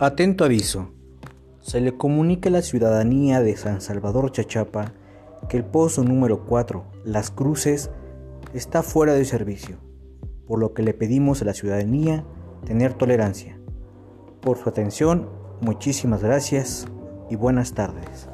Atento aviso. Se le comunica a la ciudadanía de San Salvador Chachapa que el pozo número 4, Las Cruces, está fuera de servicio, por lo que le pedimos a la ciudadanía tener tolerancia. Por su atención, muchísimas gracias y buenas tardes.